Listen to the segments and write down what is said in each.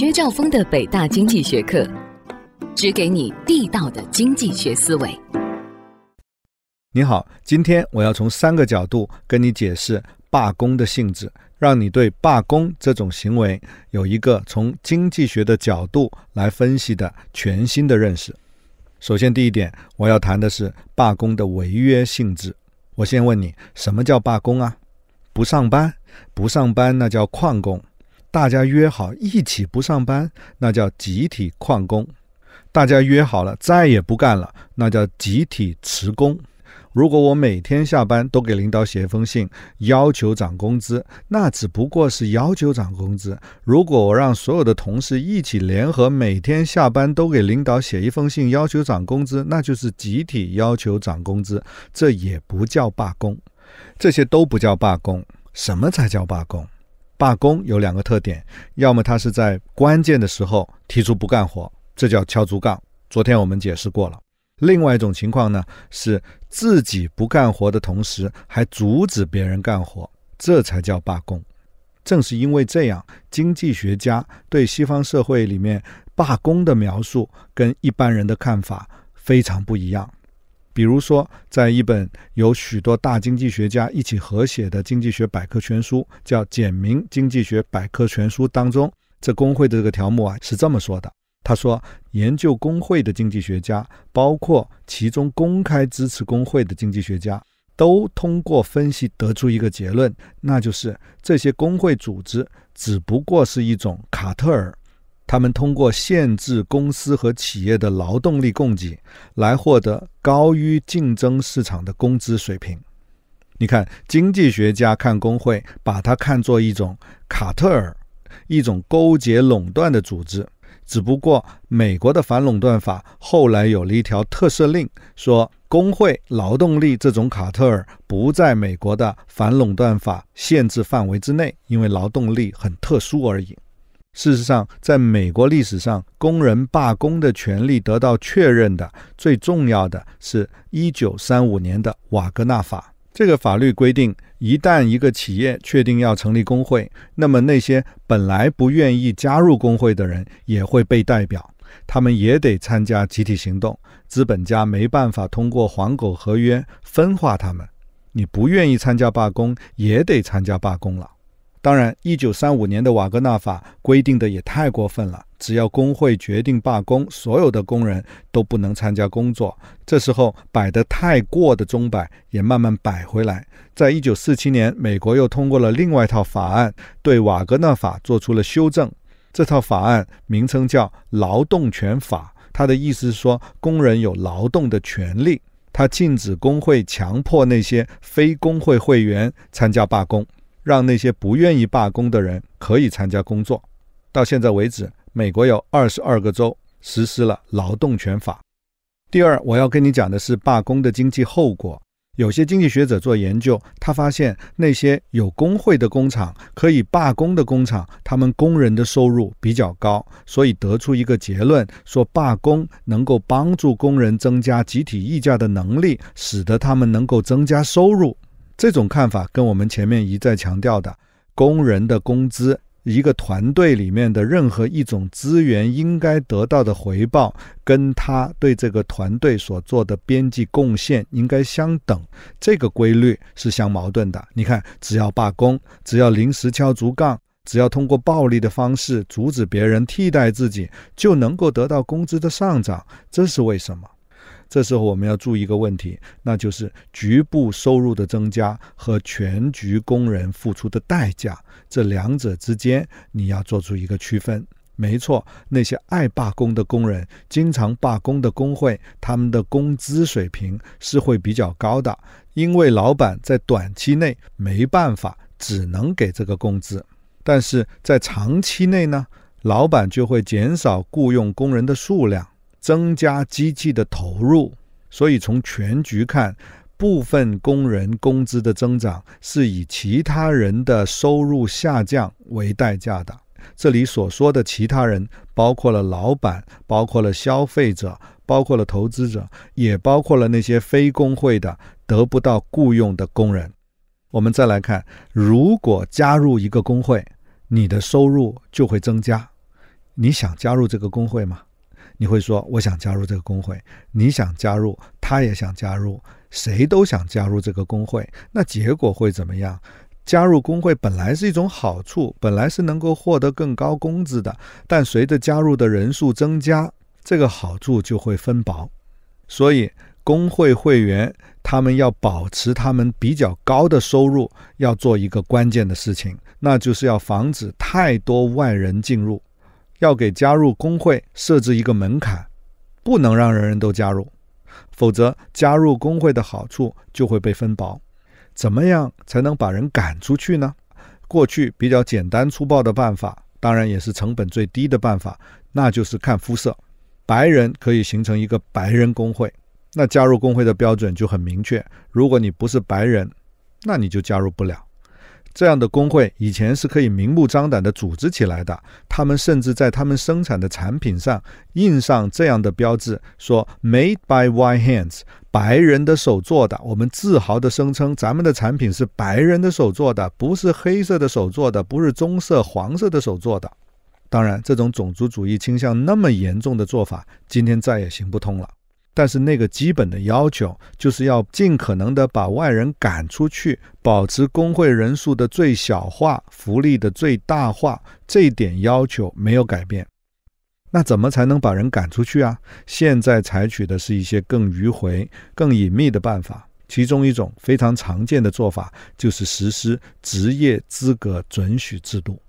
薛兆丰的北大经济学课，只给你地道的经济学思维。你好，今天我要从三个角度跟你解释罢工的性质，让你对罢工这种行为有一个从经济学的角度来分析的全新的认识。首先，第一点，我要谈的是罢工的违约性质。我先问你，什么叫罢工啊？不上班，不上班，那叫旷工。大家约好一起不上班，那叫集体旷工；大家约好了再也不干了，那叫集体辞工。如果我每天下班都给领导写一封信要求涨工资，那只不过是要求涨工资；如果我让所有的同事一起联合每天下班都给领导写一封信要求涨工资，那就是集体要求涨工资，这也不叫罢工。这些都不叫罢工，什么才叫罢工？罢工有两个特点，要么他是在关键的时候提出不干活，这叫敲竹杠。昨天我们解释过了。另外一种情况呢，是自己不干活的同时还阻止别人干活，这才叫罢工。正是因为这样，经济学家对西方社会里面罢工的描述跟一般人的看法非常不一样。比如说，在一本由许多大经济学家一起合写的经济学百科全书，叫《简明经济学百科全书》当中，这工会的这个条目啊是这么说的：他说，研究工会的经济学家，包括其中公开支持工会的经济学家，都通过分析得出一个结论，那就是这些工会组织只不过是一种卡特尔。他们通过限制公司和企业的劳动力供给，来获得高于竞争市场的工资水平。你看，经济学家看工会，把它看作一种卡特尔，一种勾结垄断的组织。只不过，美国的反垄断法后来有了一条特赦令，说工会劳动力这种卡特尔不在美国的反垄断法限制范围之内，因为劳动力很特殊而已。事实上，在美国历史上，工人罢工的权利得到确认的最重要的是1935年的瓦格纳法。这个法律规定，一旦一个企业确定要成立工会，那么那些本来不愿意加入工会的人也会被代表，他们也得参加集体行动。资本家没办法通过黄狗合约分化他们，你不愿意参加罢工，也得参加罢工了。当然，一九三五年的瓦格纳法规定的也太过分了。只要工会决定罢工，所有的工人都不能参加工作。这时候摆得太过的钟摆也慢慢摆回来。在一九四七年，美国又通过了另外一套法案，对瓦格纳法做出了修正。这套法案名称叫《劳动权法》，它的意思是说，工人有劳动的权利。它禁止工会强迫那些非工会会员参加罢工。让那些不愿意罢工的人可以参加工作。到现在为止，美国有二十二个州实施了劳动权法。第二，我要跟你讲的是罢工的经济后果。有些经济学者做研究，他发现那些有工会的工厂可以罢工的工厂，他们工人的收入比较高，所以得出一个结论：说罢工能够帮助工人增加集体议价的能力，使得他们能够增加收入。这种看法跟我们前面一再强调的工人的工资、一个团队里面的任何一种资源应该得到的回报，跟他对这个团队所做的边际贡献应该相等，这个规律是相矛盾的。你看，只要罢工，只要临时敲竹杠，只要通过暴力的方式阻止别人替代自己，就能够得到工资的上涨，这是为什么？这时候我们要注意一个问题，那就是局部收入的增加和全局工人付出的代价这两者之间，你要做出一个区分。没错，那些爱罢工的工人，经常罢工的工会，他们的工资水平是会比较高的，因为老板在短期内没办法，只能给这个工资。但是在长期内呢，老板就会减少雇佣工人的数量。增加机器的投入，所以从全局看，部分工人工资的增长是以其他人的收入下降为代价的。这里所说的其他人，包括了老板，包括了消费者，包括了投资者，也包括了那些非工会的得不到雇佣的工人。我们再来看，如果加入一个工会，你的收入就会增加。你想加入这个工会吗？你会说我想加入这个工会，你想加入，他也想加入，谁都想加入这个工会，那结果会怎么样？加入工会本来是一种好处，本来是能够获得更高工资的，但随着加入的人数增加，这个好处就会分薄。所以，工会会员他们要保持他们比较高的收入，要做一个关键的事情，那就是要防止太多外人进入。要给加入工会设置一个门槛，不能让人人都加入，否则加入工会的好处就会被分薄。怎么样才能把人赶出去呢？过去比较简单粗暴的办法，当然也是成本最低的办法，那就是看肤色。白人可以形成一个白人工会，那加入工会的标准就很明确。如果你不是白人，那你就加入不了。这样的工会以前是可以明目张胆地组织起来的，他们甚至在他们生产的产品上印上这样的标志，说 “Made by white hands”，白人的手做的。我们自豪地声称，咱们的产品是白人的手做的，不是黑色的手做的，不是棕色、黄色的手做的。当然，这种种族主义倾向那么严重的做法，今天再也行不通了。但是那个基本的要求就是要尽可能的把外人赶出去，保持工会人数的最小化，福利的最大化，这一点要求没有改变。那怎么才能把人赶出去啊？现在采取的是一些更迂回、更隐秘的办法，其中一种非常常见的做法就是实施职业资格准许制度，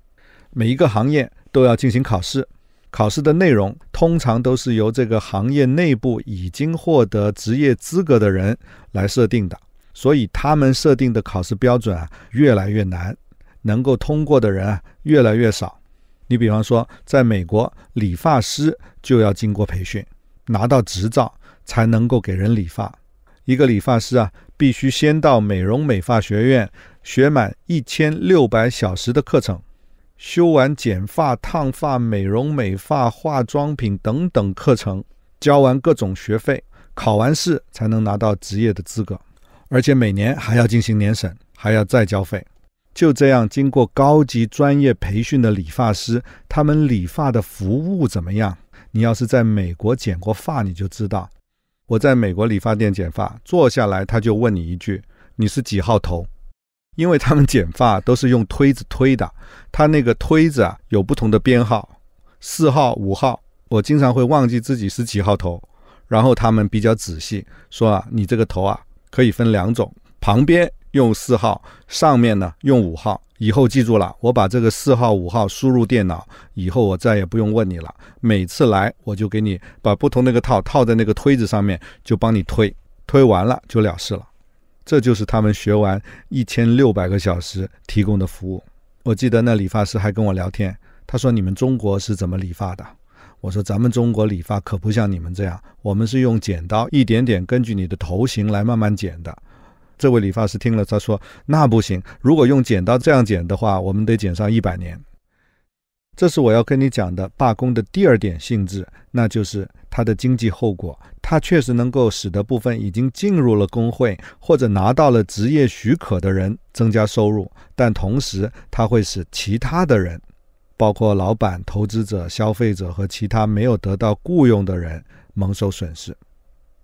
每一个行业都要进行考试。考试的内容通常都是由这个行业内部已经获得职业资格的人来设定的，所以他们设定的考试标准啊越来越难，能够通过的人啊越来越少。你比方说，在美国，理发师就要经过培训，拿到执照才能够给人理发。一个理发师啊，必须先到美容美发学院学满一千六百小时的课程。修完剪发、烫发、美容美发、化妆品等等课程，交完各种学费，考完试才能拿到职业的资格，而且每年还要进行年审，还要再交费。就这样，经过高级专业培训的理发师，他们理发的服务怎么样？你要是在美国剪过发，你就知道。我在美国理发店剪发，坐下来他就问你一句：“你是几号头？”因为他们剪发都是用推子推的，他那个推子啊有不同的编号，四号、五号，我经常会忘记自己是几号头。然后他们比较仔细说啊，你这个头啊可以分两种，旁边用四号，上面呢用五号。以后记住了，我把这个四号、五号输入电脑以后，我再也不用问你了。每次来我就给你把不同那个套套在那个推子上面，就帮你推，推完了就了事了。这就是他们学完一千六百个小时提供的服务。我记得那理发师还跟我聊天，他说：“你们中国是怎么理发的？”我说：“咱们中国理发可不像你们这样，我们是用剪刀一点点根据你的头型来慢慢剪的。”这位理发师听了，他说：“那不行，如果用剪刀这样剪的话，我们得剪上一百年。”这是我要跟你讲的罢工的第二点性质，那就是它的经济后果。它确实能够使得部分已经进入了工会或者拿到了职业许可的人增加收入，但同时它会使其他的人，包括老板、投资者、消费者和其他没有得到雇佣的人蒙受损失。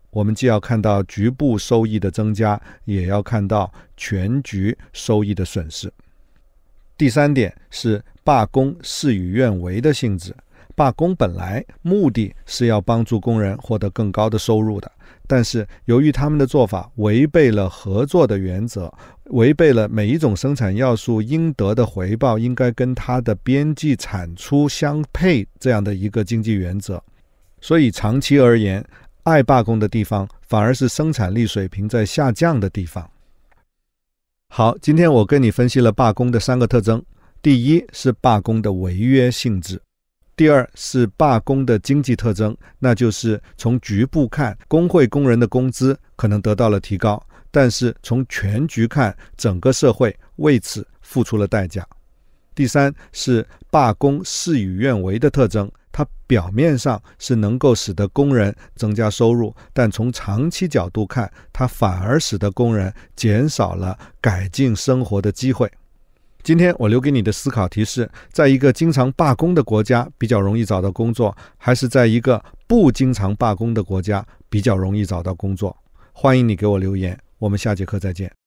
我们既要看到局部收益的增加，也要看到全局收益的损失。第三点是罢工事与愿违的性质。罢工本来目的是要帮助工人获得更高的收入的，但是由于他们的做法违背了合作的原则，违背了每一种生产要素应得的回报应该跟它的边际产出相配这样的一个经济原则，所以长期而言，爱罢工的地方反而是生产力水平在下降的地方。好，今天我跟你分析了罢工的三个特征：第一是罢工的违约性质；第二是罢工的经济特征，那就是从局部看，工会工人的工资可能得到了提高，但是从全局看，整个社会为此付出了代价；第三是罢工事与愿违的特征。它表面上是能够使得工人增加收入，但从长期角度看，它反而使得工人减少了改进生活的机会。今天我留给你的思考提示：在一个经常罢工的国家比较容易找到工作，还是在一个不经常罢工的国家比较容易找到工作？欢迎你给我留言，我们下节课再见。